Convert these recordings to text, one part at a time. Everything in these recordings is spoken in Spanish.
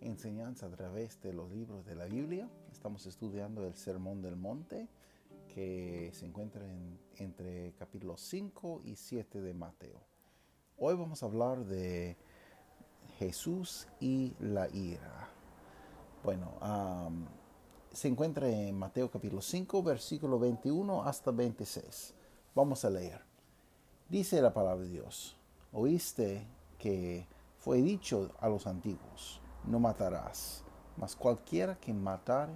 enseñanza a través de los libros de la Biblia. Estamos estudiando el Sermón del Monte que se encuentra entre capítulos 5 y 7 de Mateo. Hoy vamos a hablar de Jesús y la ira. Bueno, se encuentra en Mateo capítulo 5, versículo 21 hasta 26. Vamos a leer. Dice la palabra de Dios, oíste que fue dicho a los antiguos no matarás, mas cualquiera que matare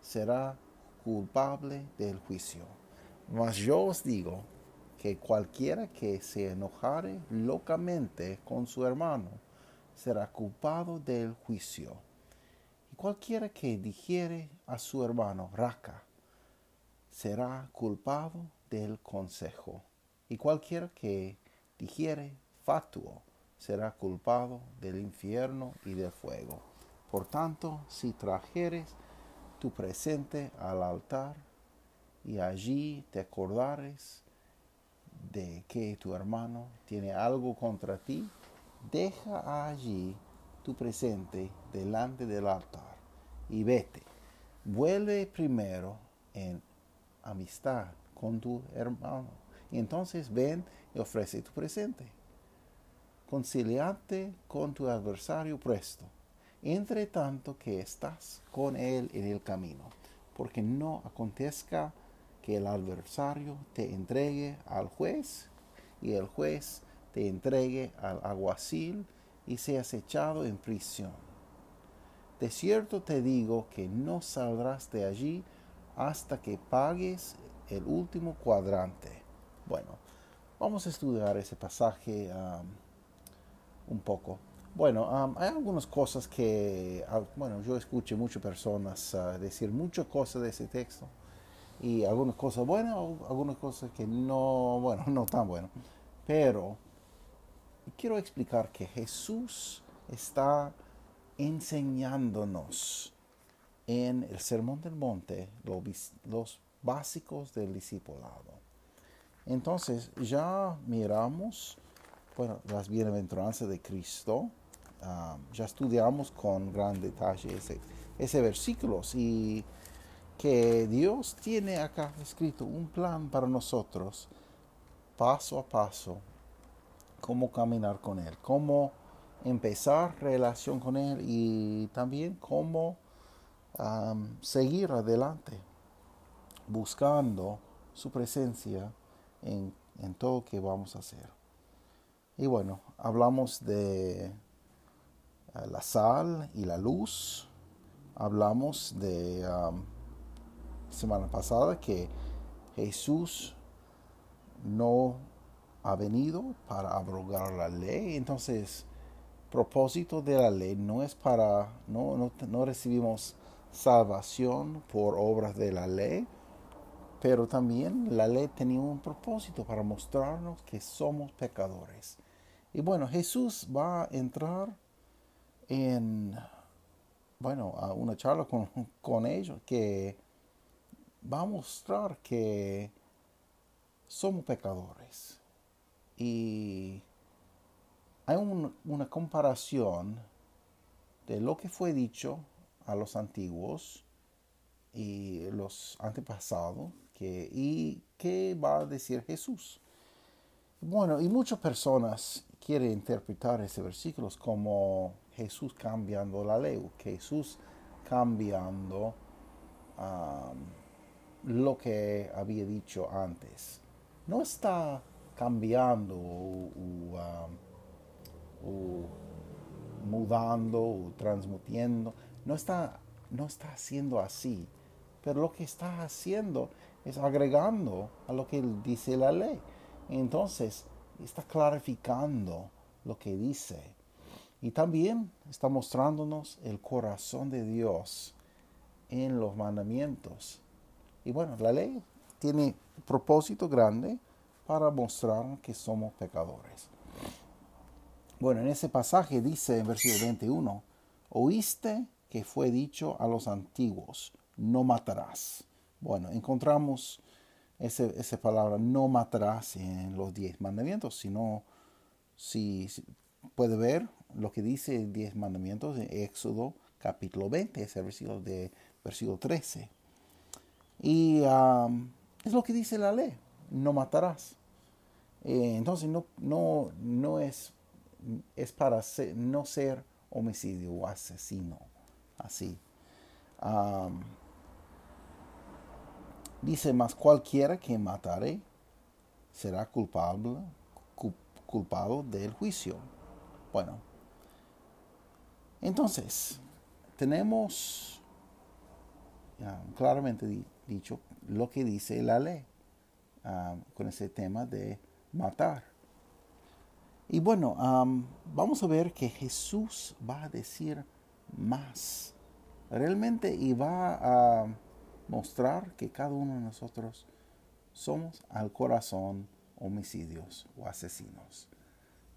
será culpable del juicio. Mas yo os digo que cualquiera que se enojare locamente con su hermano será culpado del juicio. Y cualquiera que dijere a su hermano raca será culpado del consejo. Y cualquiera que dijere fatuo será culpado del infierno y del fuego. Por tanto, si trajeres tu presente al altar y allí te acordares de que tu hermano tiene algo contra ti, deja allí tu presente delante del altar y vete. Vuelve primero en amistad con tu hermano y entonces ven y ofrece tu presente conciliante con tu adversario presto, entre tanto que estás con él en el camino, porque no acontezca que el adversario te entregue al juez y el juez te entregue al aguacil y seas echado en prisión. De cierto te digo que no saldrás de allí hasta que pagues el último cuadrante. Bueno, vamos a estudiar ese pasaje. Um, un poco. Bueno, hay algunas cosas que, ah, bueno, yo escuché muchas personas ah, decir muchas cosas de ese texto y algunas cosas buenas, algunas cosas que no, bueno, no tan buenas. Pero quiero explicar que Jesús está enseñándonos en el Sermón del Monte los, los básicos del discipulado. Entonces ya miramos bueno, las bienaventuranzas de Cristo. Ah, ya estudiamos con gran detalle ese, ese versículo y que Dios tiene acá escrito un plan para nosotros, paso a paso, cómo caminar con Él, cómo empezar relación con Él y también cómo seguir adelante, buscando su presencia en, en todo que vamos a hacer. Y bueno, hablamos de eh, la sal y la luz. Hablamos de um, semana pasada que Jesús no ha venido para abrogar la ley. Entonces, propósito de la ley no es para, no, no, no recibimos salvación por obras de la ley, pero también la ley tenía un propósito para mostrarnos que somos pecadores y bueno, Jesús va a entrar en, bueno, a una charla con, ellos que va a mostrar que somos pecadores. Y hay una comparación de lo que fue dicho a los antiguos y los antepasados que, y qué va a decir Jesús. Bueno, y muchas personas quieren interpretar ese versículo como Jesús cambiando la ley, Jesús cambiando lo que había dicho antes. No está cambiando o, mudando o transmutiendo, no está, no está haciendo así, pero lo que está haciendo es agregando a lo que dice la ley. Entonces, está clarificando lo que dice. Y también está mostrándonos el corazón de Dios en los mandamientos. Y bueno, la ley tiene propósito grande para mostrar que somos pecadores. Bueno, en ese pasaje dice en versículo 21, oíste que fue dicho a los antiguos, no matarás. Bueno, encontramos esa palabra no matarás en los diez mandamientos, sino si, puede ver lo que dice diez mandamientos en Éxodo capítulo 20, ese versículo de versículo 13. Y es lo que dice la ley, no matarás. Eh, entonces no, no, no es, es para no ser homicidio o asesino, así. Dice más, cualquiera que matare será culpable, culpado del juicio. Bueno, entonces, tenemos claramente dicho lo que dice la ley ah, con ese tema de matar. Y bueno, vamos a ver que Jesús va a decir más. Realmente y va a mostrar que cada uno de nosotros somos al corazón homicidios o asesinos.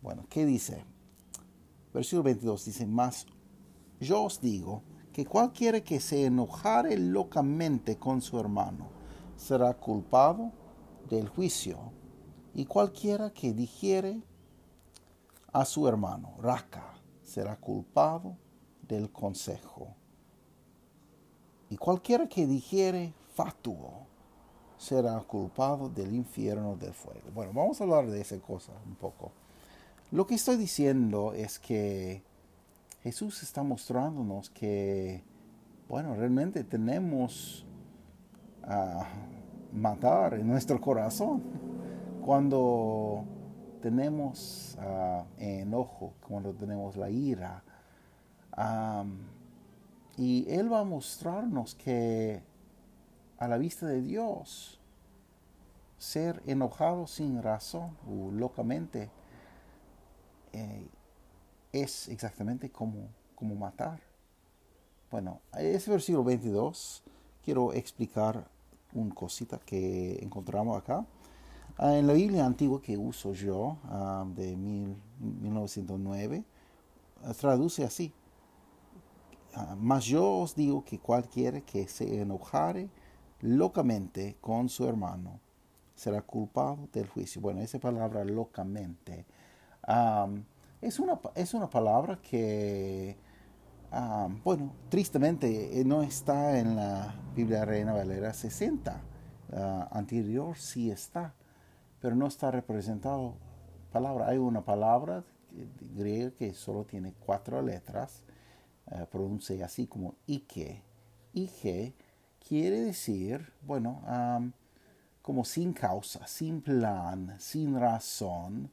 Bueno, ¿qué dice? Versículo 22 dice, más yo os digo que cualquiera que se enojare locamente con su hermano será culpado del juicio, y cualquiera que dijere a su hermano, raca, será culpado del consejo. Y cualquiera que dijere fatuo será culpado del infierno del fuego. Bueno, vamos a hablar de esa cosa un poco. Lo que estoy diciendo es que Jesús está mostrándonos que, bueno, realmente tenemos a matar en nuestro corazón cuando tenemos uh, enojo, cuando tenemos la ira. Y Él va a mostrarnos que a la vista de Dios, ser enojado sin razón o locamente eh, es exactamente como, como matar. Bueno, ese versículo 22 quiero explicar una cosita que encontramos acá. Ah, en la Biblia antigua que uso yo, ah, de 1909, ah, traduce así. Mas yo os digo que cualquiera que se enojare locamente con su hermano será culpado del juicio. Bueno, esa palabra locamente es una, es una palabra que, ah, bueno, tristemente eh, no está en la Biblia Reina Valera 60. anterior sí está, pero no está representado palabra. Hay una palabra griega que solo tiene cuatro letras, uh, pronuncia así como Ike. Ike quiere decir, bueno, como sin causa, sin plan, sin razón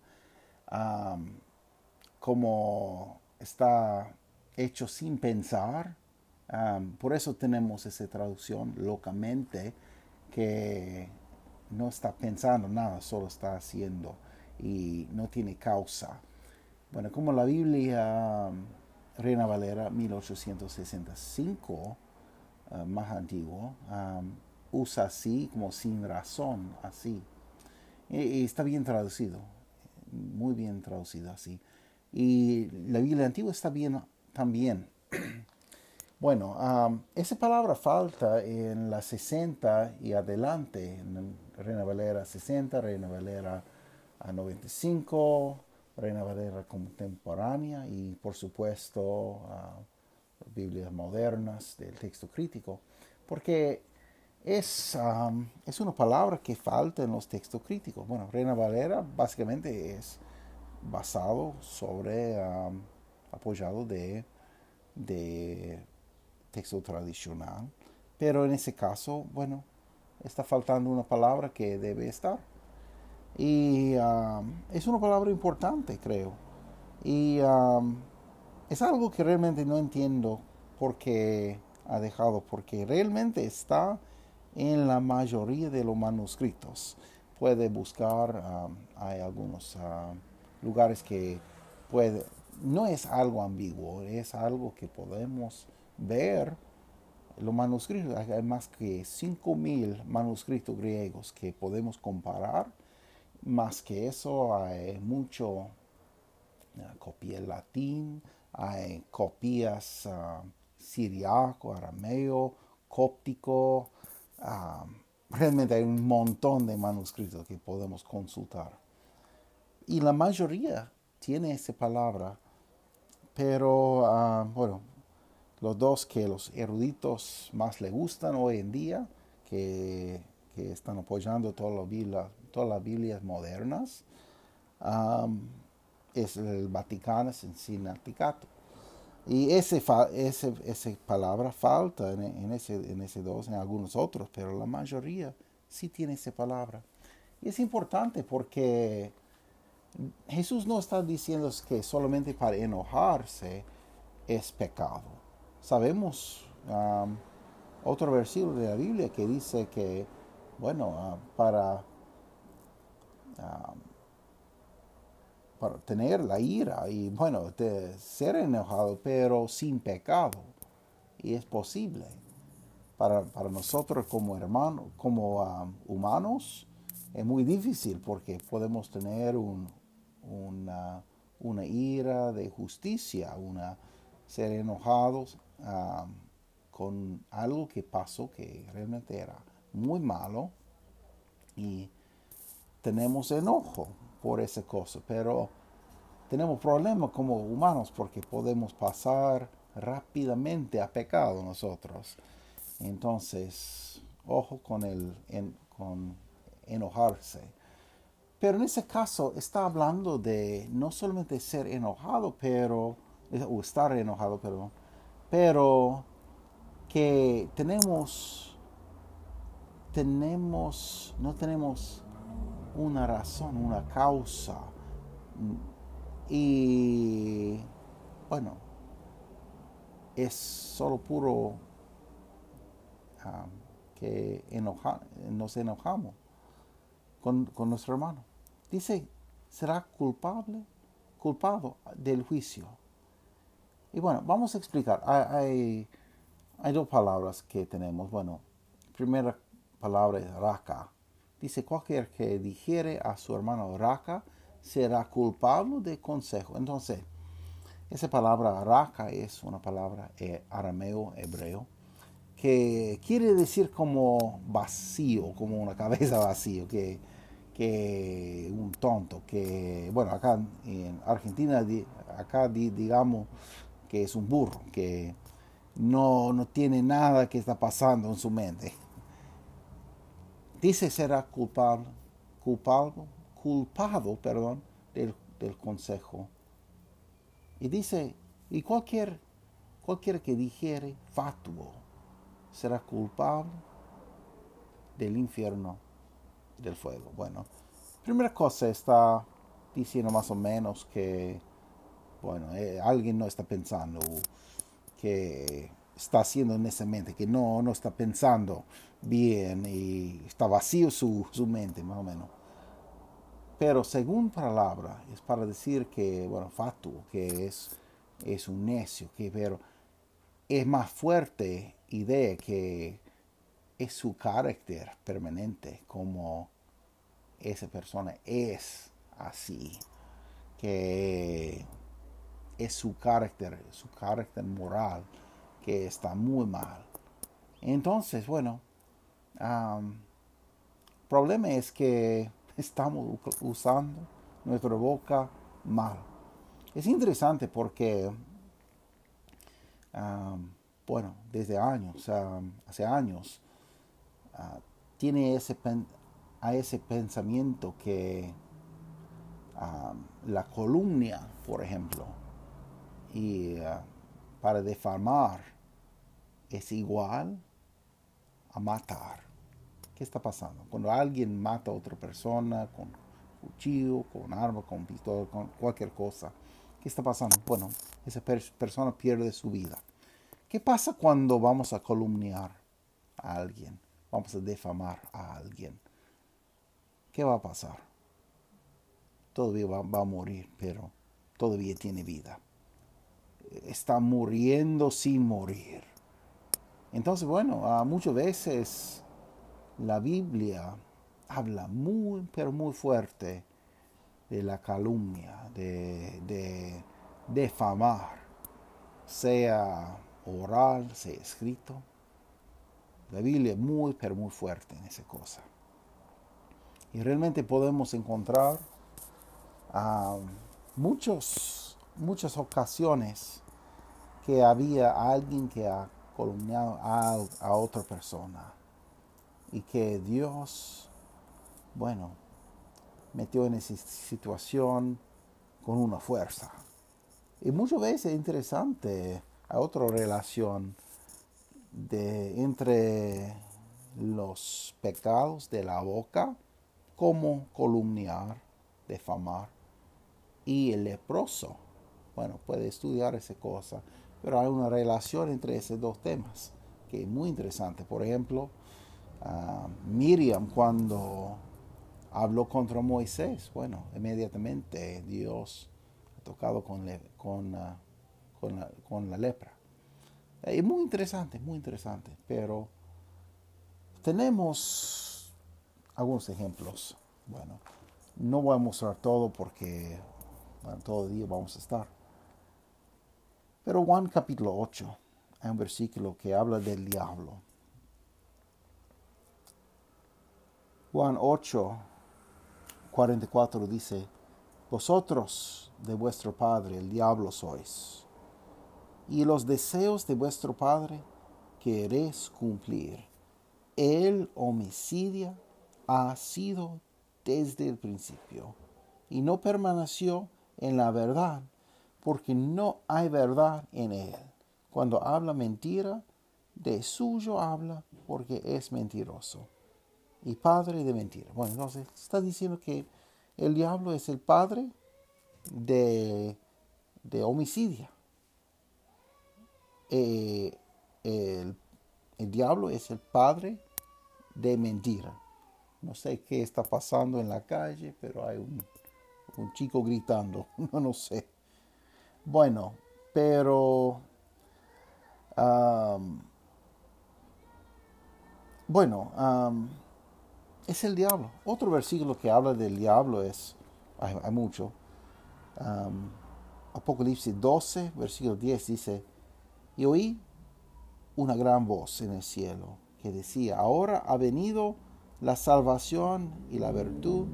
como está hecho sin pensar. por eso tenemos esa traducción locamente que no está pensando nada, solo está haciendo y no tiene causa. Bueno, como la Biblia Reina Valera 1865, ah, más antiguo, usa así como sin razón, así. y, está bien traducido, muy bien traducido así. Y la Biblia antigua está bien también. Bueno, esa palabra falta en la 60 y adelante, en Reina Valera 60, Reina Valera 95, Reina Valera contemporánea y por supuesto Biblias modernas del texto crítico, porque es, es una palabra que falta en los textos críticos. Bueno, Reina Valera básicamente es basado sobre, apoyado de, de texto tradicional. Pero en ese caso, bueno, está faltando una palabra que debe estar. Y es una palabra importante, creo. Y es algo que realmente no entiendo por qué ha dejado, porque realmente está en la mayoría de los manuscritos. Puede buscar, hay algunos lugares que puede, no es algo ambiguo, es algo que podemos ver. Los manuscritos, hay más que 5.000 manuscritos griegos que podemos comparar. Más que eso, hay mucho uh, copia latín, hay copias uh, siriaco, arameo, cóptico. realmente hay un montón de manuscritos que podemos consultar. Y la mayoría tiene esa palabra, pero ah, bueno, los dos que los eruditos más le gustan hoy en día, que, están apoyando todas las Biblias, todas las Biblias modernas, es el Vaticano en Sinaticato. Y ese, esa palabra falta en, ese, en ese dos, en algunos otros, pero la mayoría sí tiene esa palabra. Y es importante porque Jesús no está diciendo que solamente para enojarse es pecado. Sabemos otro versículo de la Biblia que dice que, bueno, uh, para, um, para tener la ira y, bueno, ser enojado, pero sin pecado. Y es posible. Para, nosotros como hermanos, como um, humanos, es muy difícil porque podemos tener un, una, una ira de justicia, una ser enojados con algo que pasó que realmente era muy malo y tenemos enojo por esa cosa, pero tenemos problemas como humanos porque podemos pasar rápidamente a pecado nosotros. Entonces, ojo con el con enojarse. Pero en ese caso está hablando de no solamente ser enojado, pero, o estar enojado, perdón, pero que tenemos, tenemos, no tenemos una razón, una causa. Y bueno, es solo puro ah, que nos enojamos con, con nuestro hermano dice, será culpable, culpado del juicio. Y bueno, vamos a explicar. Hay, hay, dos palabras que tenemos. Bueno, primera palabra es raka. Dice, cualquier que dijere a su hermano raka será culpable de consejo. Entonces, esa palabra raka es una palabra eh, arameo, hebreo, que quiere decir como vacío, como una cabeza vacío, que que un tonto, que, bueno, acá en Argentina, acá digamos que es un burro, que no, no tiene nada que está pasando en su mente. Dice será culpable, culpado, culpado, perdón, del, del consejo. Y dice, y cualquier, cualquier que dijere fatuo será culpable del infierno del fuego. Bueno, primera cosa está diciendo más o menos que, bueno, eh, alguien no está pensando, que está haciendo en esa mente, que no, no está pensando bien y está vacío su, su mente, más o menos. Pero según palabra, es para decir que, bueno, fatuo, que es, es un necio, que pero es más fuerte idea que es su carácter permanente, como esa persona es así, que es su carácter, su carácter moral, que está muy mal. Entonces, bueno, el problema es que estamos usando nuestra boca mal. Es interesante porque, bueno, desde años, hace años, Ah, tiene ese, a ese pensamiento que la columna, por ejemplo, y ah, para defamar es igual a matar. ¿Qué está pasando? Cuando alguien mata a otra persona con cuchillo, con arma, con pistola, con cualquier cosa, ¿qué está pasando? Bueno, esa persona pierde su vida. ¿Qué pasa cuando vamos a columniar a alguien? vamos a defamar a alguien. ¿Qué va a pasar? Todavía va, a morir, pero todavía tiene vida. Está muriendo sin morir. Entonces, bueno, muchas veces la Biblia habla muy, pero muy fuerte de la calumnia, de, de defamar, sea oral, sea escrito. La Biblia es muy, pero muy fuerte en esa cosa. Y realmente podemos encontrar ah, muchos, muchas ocasiones que había alguien que ha columniado a, otra persona y que Dios, bueno, metió en esa situación con una fuerza. Y muchas veces es interesante, a otra relación de, entre los pecados de la boca, como columniar, defamar, y el leproso. Bueno, puede estudiar esa cosa, pero hay una relación entre esos dos temas que es muy interesante. Por ejemplo, uh, Miriam cuando habló contra Moisés, bueno, inmediatamente Dios ha tocado con, con, uh, con, la, con la lepra. Es muy interesante, muy interesante, pero tenemos algunos ejemplos. Bueno, no voy a mostrar todo porque todo el día vamos a estar. Pero Juan capítulo 8, hay un versículo que habla del diablo. Juan 8, 44 dice, Vosotros de vuestro Padre el diablo sois y los deseos de vuestro Padre queréis cumplir. El homicidio ha sido desde el principio y no permaneció en la verdad porque no hay verdad en él. Cuando habla mentira, de suyo habla porque es mentiroso y padre de mentira. Bueno, entonces está diciendo que el diablo es el padre de, de homicidio eh, el, diablo es el padre de mentira. No sé qué está pasando en la calle, pero hay un, chico gritando, no, no sé. Bueno, pero... bueno, es el diablo. Otro versículo que habla del diablo es, hay, mucho. Apocalipsis 12, versículo 10 dice, y oí una gran voz en el cielo que decía, ahora ha venido la salvación y la virtud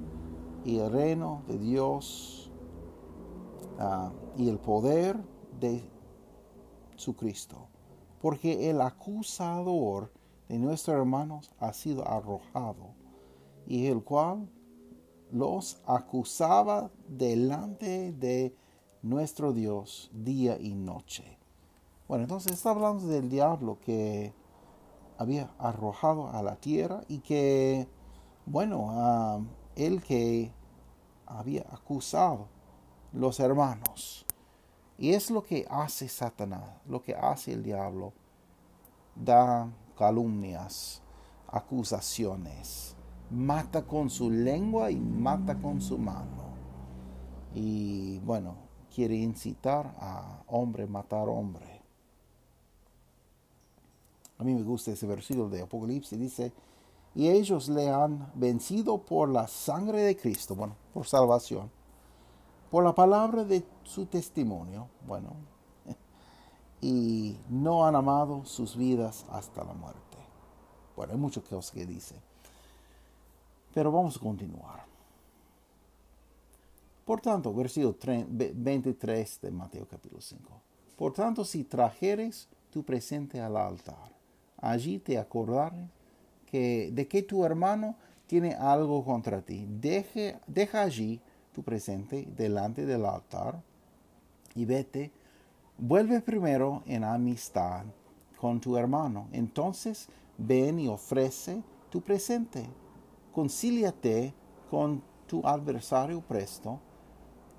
y el reino de Dios ah, y el poder de su Cristo, porque el acusador de nuestros hermanos ha sido arrojado, y el cual los acusaba delante de nuestro Dios día y noche. Bueno, entonces está hablando del diablo que había arrojado a la tierra y que, bueno, el que había acusado los hermanos. Y es lo que hace Satanás, lo que hace el diablo. Da calumnias, acusaciones, mata con su lengua y mata con su mano. Y bueno, quiere incitar a hombre a matar hombre. A mí me gusta ese versículo de Apocalipsis. Dice, y ellos le han vencido por la sangre de Cristo, bueno, por salvación, por la palabra de su testimonio, bueno, y no han amado sus vidas hasta la muerte. Bueno, hay muchas cosas que dice. Pero vamos a continuar. Por tanto, versículo 23 de Mateo capítulo 5. Por tanto, si trajeres tu presente al altar, allí te acordaré que, de que tu hermano tiene algo contra ti. Deje, deja allí tu presente delante del altar y vete. Vuelve primero en amistad con tu hermano. Entonces ven y ofrece tu presente. Concíliate con tu adversario presto,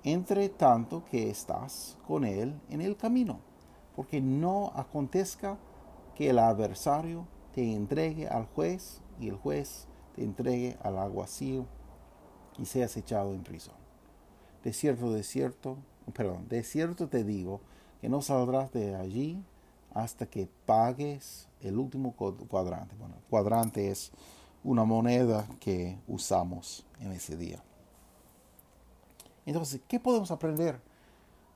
entre tanto que estás con él en el camino, porque no acontezca que el adversario te entregue al juez y el juez te entregue al alguacil y seas echado en prisión. De cierto, de cierto, perdón, de cierto te digo que no saldrás de allí hasta que pagues el último cuadrante. Bueno, cuadrante es una moneda que usamos en ese día. Entonces, ¿qué podemos aprender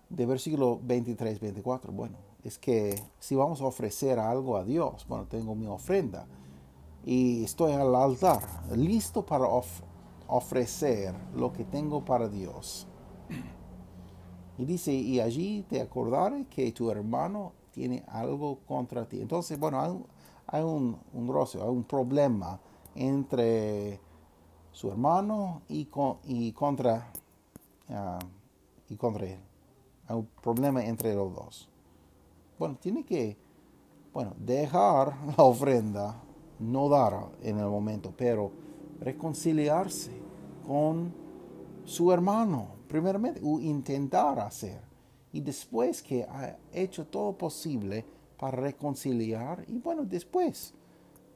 de versículo 23, 24? Bueno, es que si vamos a ofrecer algo a Dios, bueno, tengo mi ofrenda y estoy al altar, listo para ofrecer lo que tengo para Dios. Y dice, y allí te acordaré que tu hermano tiene algo contra ti. Entonces, bueno, hay un, un, roce, hay un problema entre su hermano y, y contra, ah, y contra él. Hay un problema entre los dos. Bueno, tiene que, bueno, dejar la ofrenda, no dar en el momento, pero reconciliarse con su hermano, primeramente, intentar hacer. Y después que ha hecho todo posible para reconciliar, y bueno, después,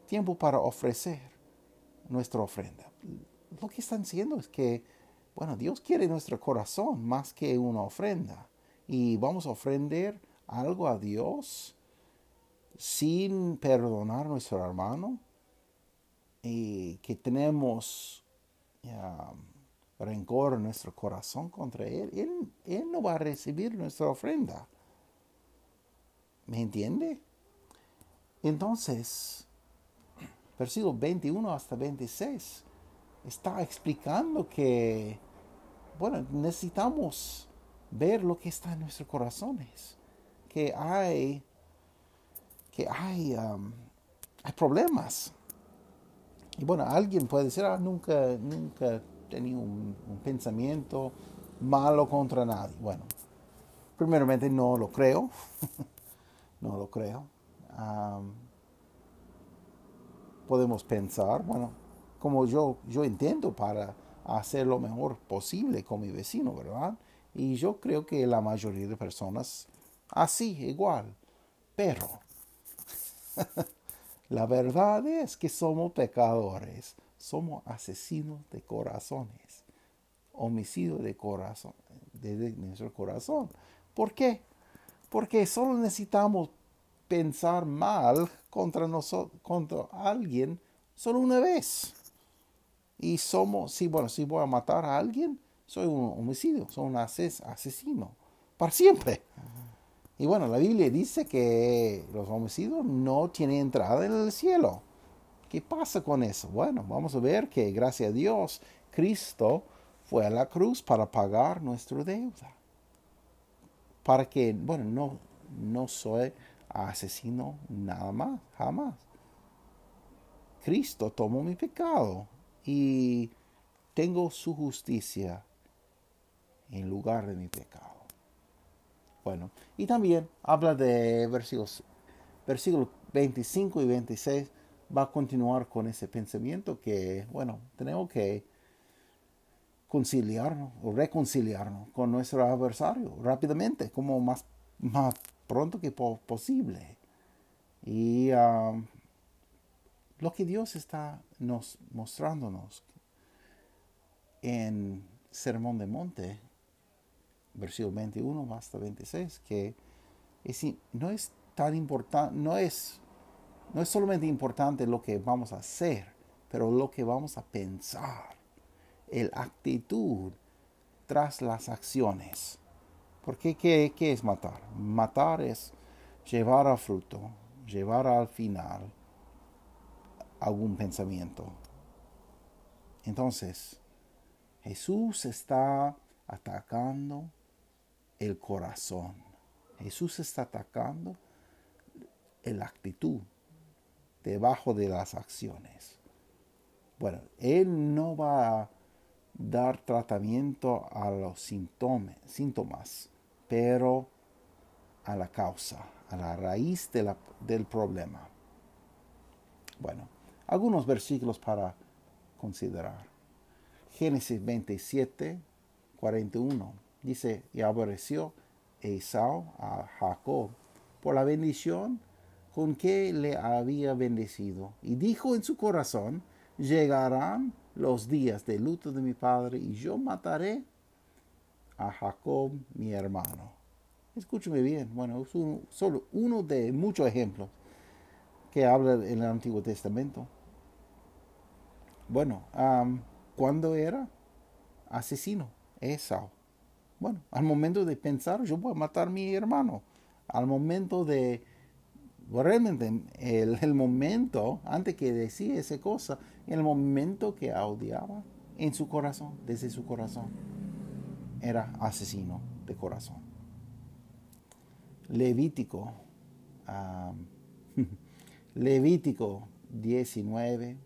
tiempo para ofrecer nuestra ofrenda. Lo que están diciendo es que, bueno, Dios quiere nuestro corazón más que una ofrenda. Y vamos a ofrender algo a Dios sin perdonar a nuestro hermano y que tenemos rencor en nuestro corazón contra él, él, no va a recibir nuestra ofrenda. ¿Me entiende? Entonces, versículo 21 hasta 26 está explicando que, bueno, necesitamos ver lo que está en nuestros corazones, que hay, que hay, um, hay problemas. Y bueno, alguien puede decir, ah, nunca, nunca tenido un, pensamiento malo contra nadie. Bueno, primeramente no lo creo, no lo creo. podemos pensar, bueno, como yo, yo intento para hacer lo mejor posible con mi vecino, ¿verdad? Y yo creo que la mayoría de personas así, igual. Pero la verdad es que somos pecadores somos asesinos de corazones, homicidio de corazón, de, nuestro corazón. ¿Por qué? Porque solo necesitamos pensar mal contra nosotros, contra alguien, solo una vez. Y somos, sí, bueno, si voy a matar a alguien, soy un homicidio, soy un asesino, para siempre. Y bueno, la Biblia dice que los homicidios no tienen entrada en el cielo. ¿Qué pasa con eso? Bueno, vamos a ver que gracias a Dios, Cristo fue a la cruz para pagar nuestra deuda. Para que, bueno, no, no soy asesino nada más, jamás. Cristo tomó mi pecado y tengo su justicia en lugar de mi pecado. Bueno, y también habla de versículos, versículos 25 y 26 va a continuar con ese pensamiento que, bueno, tenemos que conciliarnos o reconciliarnos con nuestro adversario rápidamente, como más, más pronto que posible. Y um, lo que Dios está nos mostrándonos en Sermón de Monte, versículo 21 hasta 26, que no es tan importante, no es no es solamente importante lo que vamos a hacer, pero lo que vamos a pensar, el actitud tras las acciones. Porque ¿qué, ¿qué es matar? Matar es llevar a fruto, llevar al final algún pensamiento. Entonces, Jesús está atacando el corazón. Jesús está atacando la actitud debajo de las acciones. Bueno, Él no va a dar tratamiento a los síntomas, pero a la causa, a la raíz del problema. Bueno, algunos versículos para considerar. Génesis 27, 41 dice, y aborreció Esau a Jacob por la bendición con que le había bendecido. Y dijo en su corazón, llegarán los días de luto de mi padre y yo mataré a Jacob mi hermano. Escúcheme bien. Bueno, es solo uno de muchos ejemplos que habla en el Antiguo Testamento. Bueno, ¿cuándo era asesino? Esau. Bueno, al momento de pensar, yo voy a matar a mi hermano. Al momento de, realmente, el, momento, antes que decía esa cosa, el momento que odiaba en su corazón, desde su corazón, era asesino de corazón. Levítico, Levítico 19,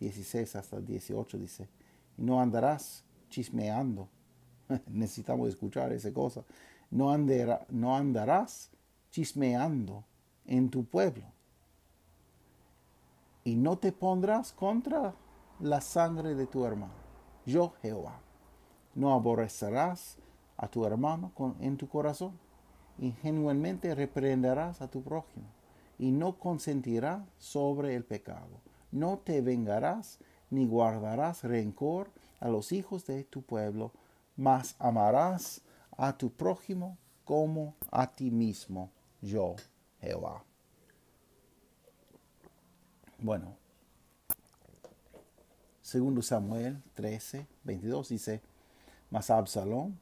16 hasta 18 dice, no andarás chismeando. Necesitamos escuchar esa cosa. No, no andarás chismeando en tu pueblo. Y no te pondrás contra la sangre de tu hermano. Yo, Jehová. No aborrecerás a tu hermano en tu corazón. Ingenuamente reprenderás a tu prójimo. Y no consentirás sobre el pecado. No te vengarás ni guardarás rencor a los hijos de tu pueblo, mas amarás a tu prójimo como a ti mismo, yo, Jehová. Bueno, segundo Samuel 13, 22 dice, mas Absalón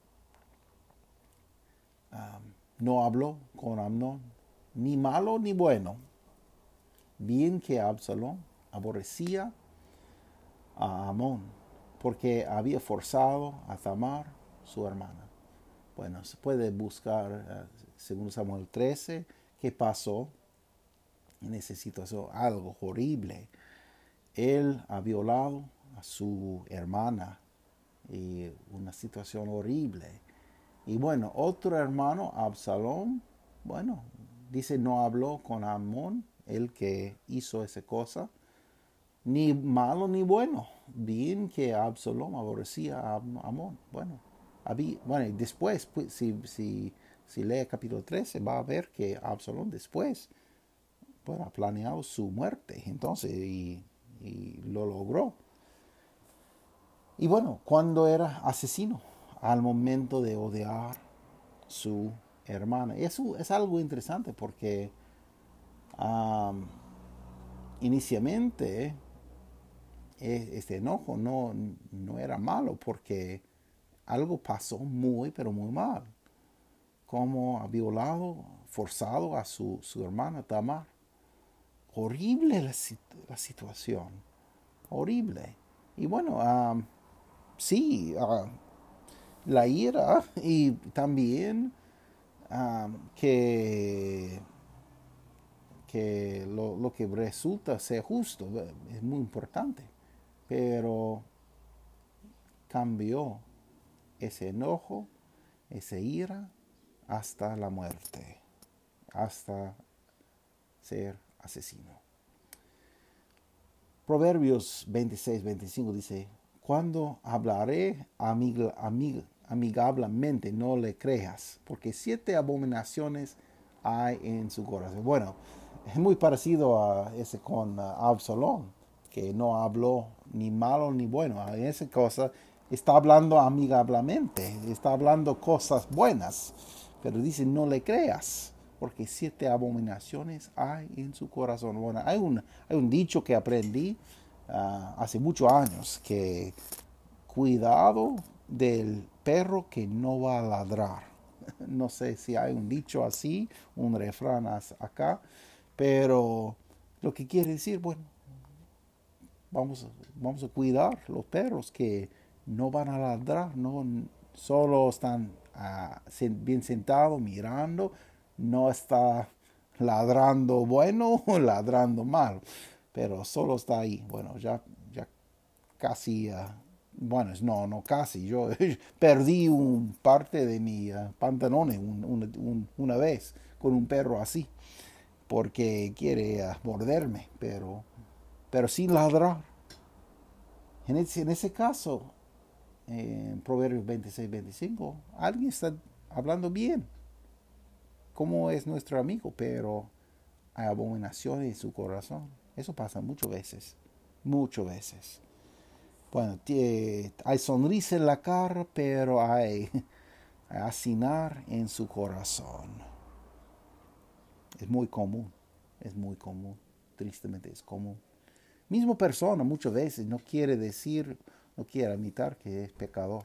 no habló con Amnón, ni malo ni bueno. Bien que Absalón aborrecía a Amón, porque había forzado a Tamar, su hermana. Bueno, se puede buscar, uh, según Samuel 13, qué pasó en esa situación, algo horrible. Él ha violado a su hermana y una situación horrible. Y bueno, otro hermano, Absalón, bueno, dice no habló con Amón, el que hizo esa cosa, ni malo ni bueno. Bien que Absalón aborrecía a Amón. Bueno, después, pues, si, si lee capítulo 13, va a ver que Absalón después bueno, ha planeado su muerte. Entonces, y, lo logró. Y bueno, cuando era asesino, al momento de odiar su hermana. Eso es algo interesante porque inicialmente e, este enojo no, no era malo porque algo pasó muy, pero muy mal. Como ha violado, forzado a su, hermana Tamar. Horrible la, situación. Horrible. Y bueno, sí, la ira y también que, que lo, lo, que resulta ser justo es muy importante pero cambió ese enojo, esa ira, hasta la muerte, hasta ser asesino. Proverbios 26, 25 dice, cuando hablaré amigablemente, no le creas, porque siete abominaciones hay en su corazón. Bueno, es muy parecido a ese con Absalón que no habló ni malo ni bueno. En esa cosa está hablando amigablemente, está hablando cosas buenas, pero dice no le creas, porque siete abominaciones hay en su corazón. Bueno, hay un, hay un dicho que aprendí ah, hace muchos años, que cuidado del perro que no va a ladrar. No sé si hay un dicho así, un refrán acá, pero lo que quiere decir, bueno, vamos, vamos a cuidar los perros que no van a ladrar, no solo están ah, bien sentados mirando, no está ladrando bueno o ladrando mal, pero solo está ahí. Bueno, ya, ya casi, ah, bueno, no, no casi, yo perdí un parte de mi uh, pantalones una vez con un perro así, porque quiere morderme, pero pero sin ladrar. En ese, en ese caso, en Proverbios 26, 25, alguien está hablando bien, como es nuestro amigo, pero hay abominaciones en su corazón. Eso pasa muchas veces, muchas veces. Bueno, hay sonrisa en la cara, pero hay, a hacinar en su corazón. Es muy común, es muy común, tristemente es común. Mismo persona muchas veces no quiere decir, no quiere admitir que es pecador,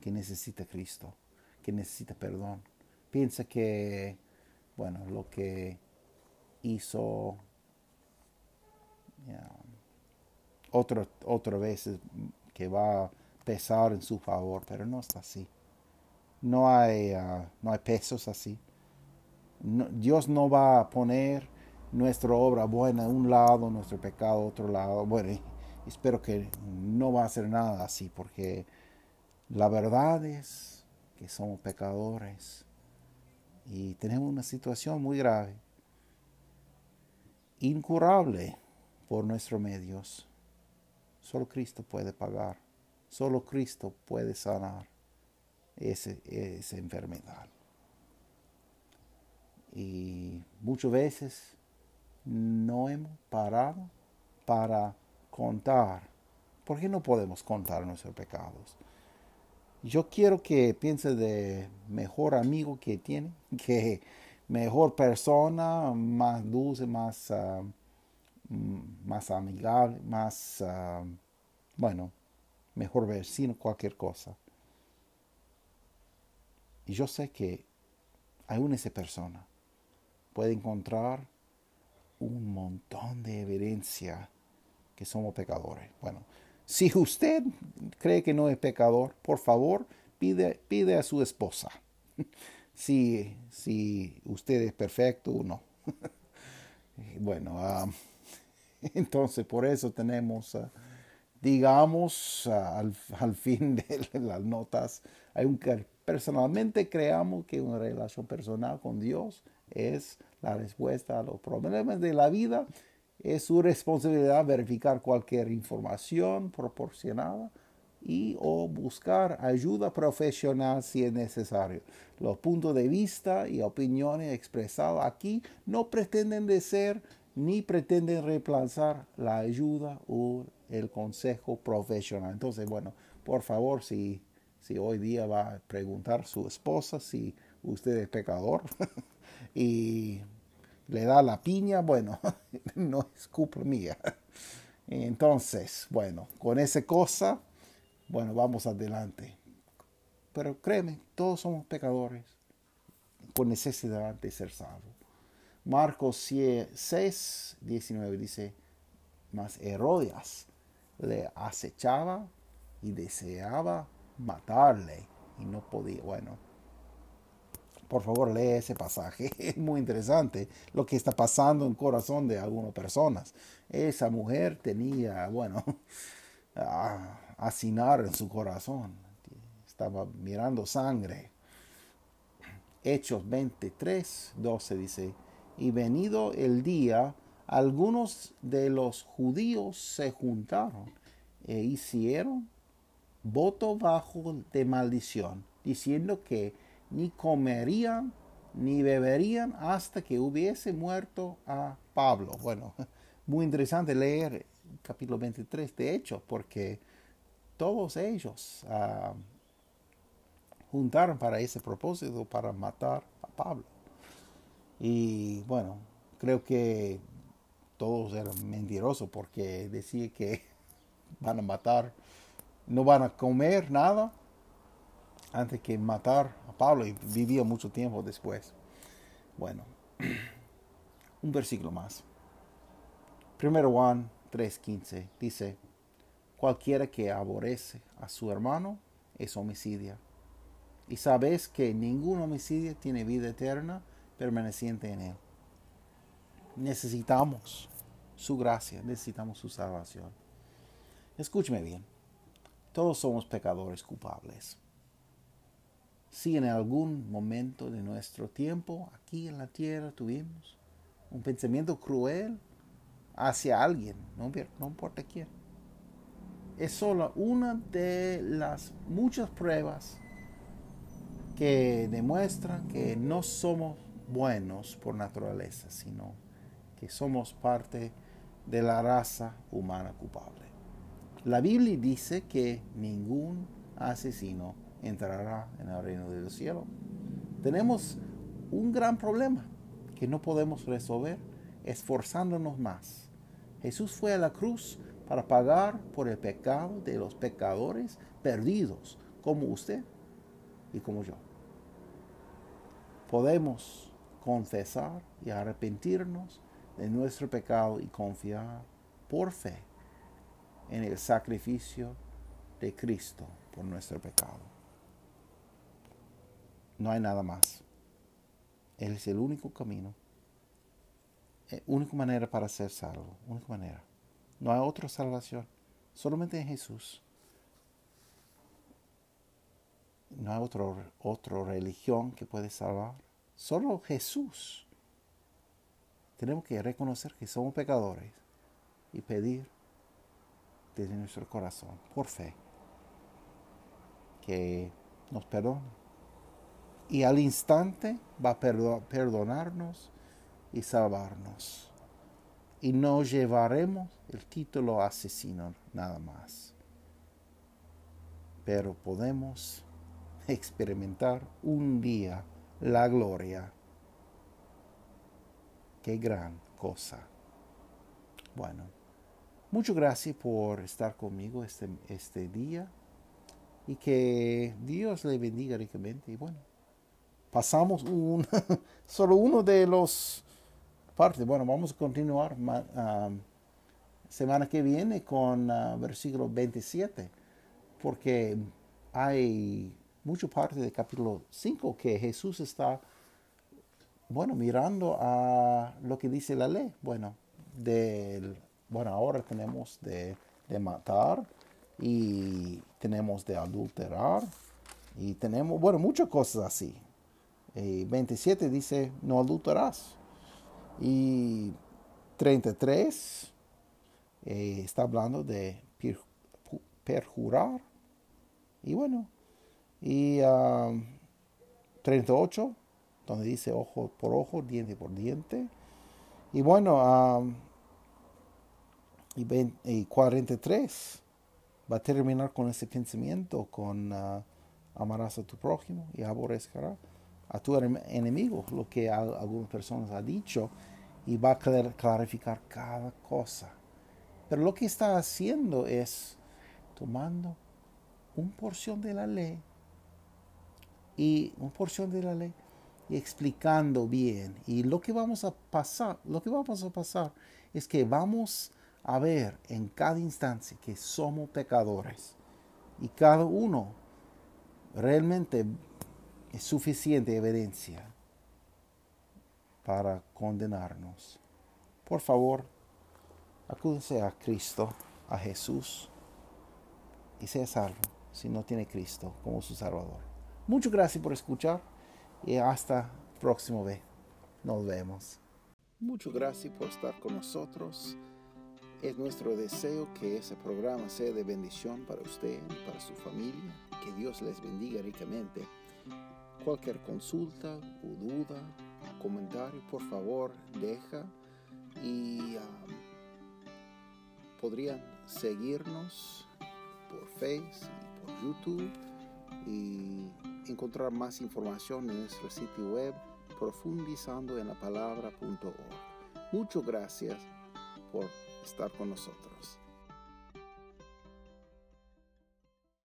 que necesita Cristo, que necesita perdón. Piensa que, bueno, lo que hizo otra vez que va a pesar en su favor, pero no está así. No hay, ah, no hay pesos así. Dios no va a poner nuestra obra buena a un lado, nuestro pecado a otro lado. Bueno, espero que no va a hacer nada así, porque la verdad es que somos pecadores y tenemos una situación muy grave, incurable por nuestros medios. Solo Cristo puede pagar, solo Cristo puede sanar ese, esa enfermedad. Y muchas veces no hemos parado para contar. ¿Por qué no podemos contar nuestros pecados? Yo quiero que piense de mejor amigo que tiene, que mejor persona, más dulce, más, ah, más amigable, más, ah, bueno, mejor vecino, cualquier cosa. Y yo sé que aún esa persona puede encontrar un montón de evidencia que somos pecadores. Bueno, si usted cree que no es pecador, por favor, pide, pide a su esposa. si, si usted es perfecto o no. bueno, ah, entonces por eso tenemos, ah, digamos, ah, al, al, fin de las notas, personalmente creamos que una relación personal con Dios es la respuesta a los problemas de la vida es su responsabilidad verificar cualquier información proporcionada y o buscar ayuda profesional si es necesario. Los puntos de vista y opiniones expresados aquí no pretenden de ser ni pretenden reemplazar la ayuda o el consejo profesional. Entonces, bueno, por favor, si, si hoy día va a preguntar a su esposa si usted es pecador y le da la piña, bueno, no es culpa mía. Entonces, bueno, con esa cosa, bueno, vamos adelante. Pero créeme, todos somos pecadores por necesidad de ser salvos. Marcos 6, 19 dice, mas Herodes le acechaba y deseaba matarle y no podía, bueno, por favor, lee ese pasaje. Es muy interesante lo que está pasando en el corazón de algunas personas. Esa mujer tenía, bueno, a en su corazón. Estaba mirando sangre. Hechos 23, 12 dice, y venido el día, algunos de los judíos se juntaron e hicieron voto bajo de maldición, diciendo que ni comerían ni beberían hasta que hubiese muerto a Pablo. Bueno, muy interesante leer capítulo 23 de Hechos, porque todos ellos uh, juntaron para ese propósito, para matar a Pablo. Y bueno, creo que todos eran mentirosos porque decía que van a matar, no van a comer nada antes que matar Pablo y vivía mucho tiempo después. Bueno, un versículo más. Primero Juan 3:15 dice, cualquiera que aborrece a su hermano es homicidio. Y sabes que ningún homicidio tiene vida eterna permaneciente en él. Necesitamos su gracia, necesitamos su salvación. Escúcheme bien, todos somos pecadores culpables si en algún momento de nuestro tiempo aquí en la tierra tuvimos un pensamiento cruel hacia alguien, no, no importa quién. Es solo una de las muchas pruebas que demuestran que no somos buenos por naturaleza, sino que somos parte de la raza humana culpable. La Biblia dice que ningún asesino entrará en el reino del cielo. Tenemos un gran problema que no podemos resolver esforzándonos más. Jesús fue a la cruz para pagar por el pecado de los pecadores perdidos, como usted y como yo. Podemos confesar y arrepentirnos de nuestro pecado y confiar por fe en el sacrificio de Cristo por nuestro pecado. No hay nada más. Él es el único camino, la eh, única manera para ser salvo, única manera. No hay otra salvación, solamente en Jesús. No hay otro, otra religión que puede salvar, solo Jesús. Tenemos que reconocer que somos pecadores y pedir desde nuestro corazón, por fe, que nos perdone y al instante va a perdonarnos y salvarnos. Y no llevaremos el título asesino nada más. Pero podemos experimentar un día la gloria. Qué gran cosa. Bueno, muchas gracias por estar conmigo este, este día y que Dios le bendiga ricamente. Y bueno, pasamos un, solo uno de los partes. Bueno, vamos a continuar semana que viene con uh, versículo 27, porque hay mucha parte del capítulo 5 que Jesús está, bueno, mirando a lo que dice la ley. Bueno, del, bueno ahora tenemos de, de matar y tenemos de adulterar y tenemos, bueno, muchas cosas así. 27 eh, dice, no adulterarás. Y 33 eh, está hablando de perjurar. Y bueno, y 38, um, donde dice ojo por ojo, diente por diente. Y bueno, um, y, 43 va a terminar con ese pensamiento, con uh, amarás a tu prójimo y aborrecerás a tu enemigo, lo que algunas personas han dicho, y va a clarificar cada cosa. Pero lo que está haciendo es tomando una porción de la ley y una porción de la ley y explicando bien. Y lo que vamos a pasar, lo que vamos a pasar es que vamos a ver en cada instancia que somos pecadores y cada uno realmente es suficiente evidencia para condenarnos. Por favor, acúdense a Cristo, a Jesús, y sea salvo si no tiene Cristo como su Salvador. Muchas gracias por escuchar y hasta próximo vez. Nos vemos. Muchas gracias por estar con nosotros. Es nuestro deseo que ese programa sea de bendición para usted para su familia. Que Dios les bendiga ricamente. Cualquier consulta o duda, comentario, por favor, deja y um, podrían seguirnos por Facebook y por YouTube y encontrar más información en nuestro sitio web profundizando en la palabra.org. Muchas gracias por estar con nosotros.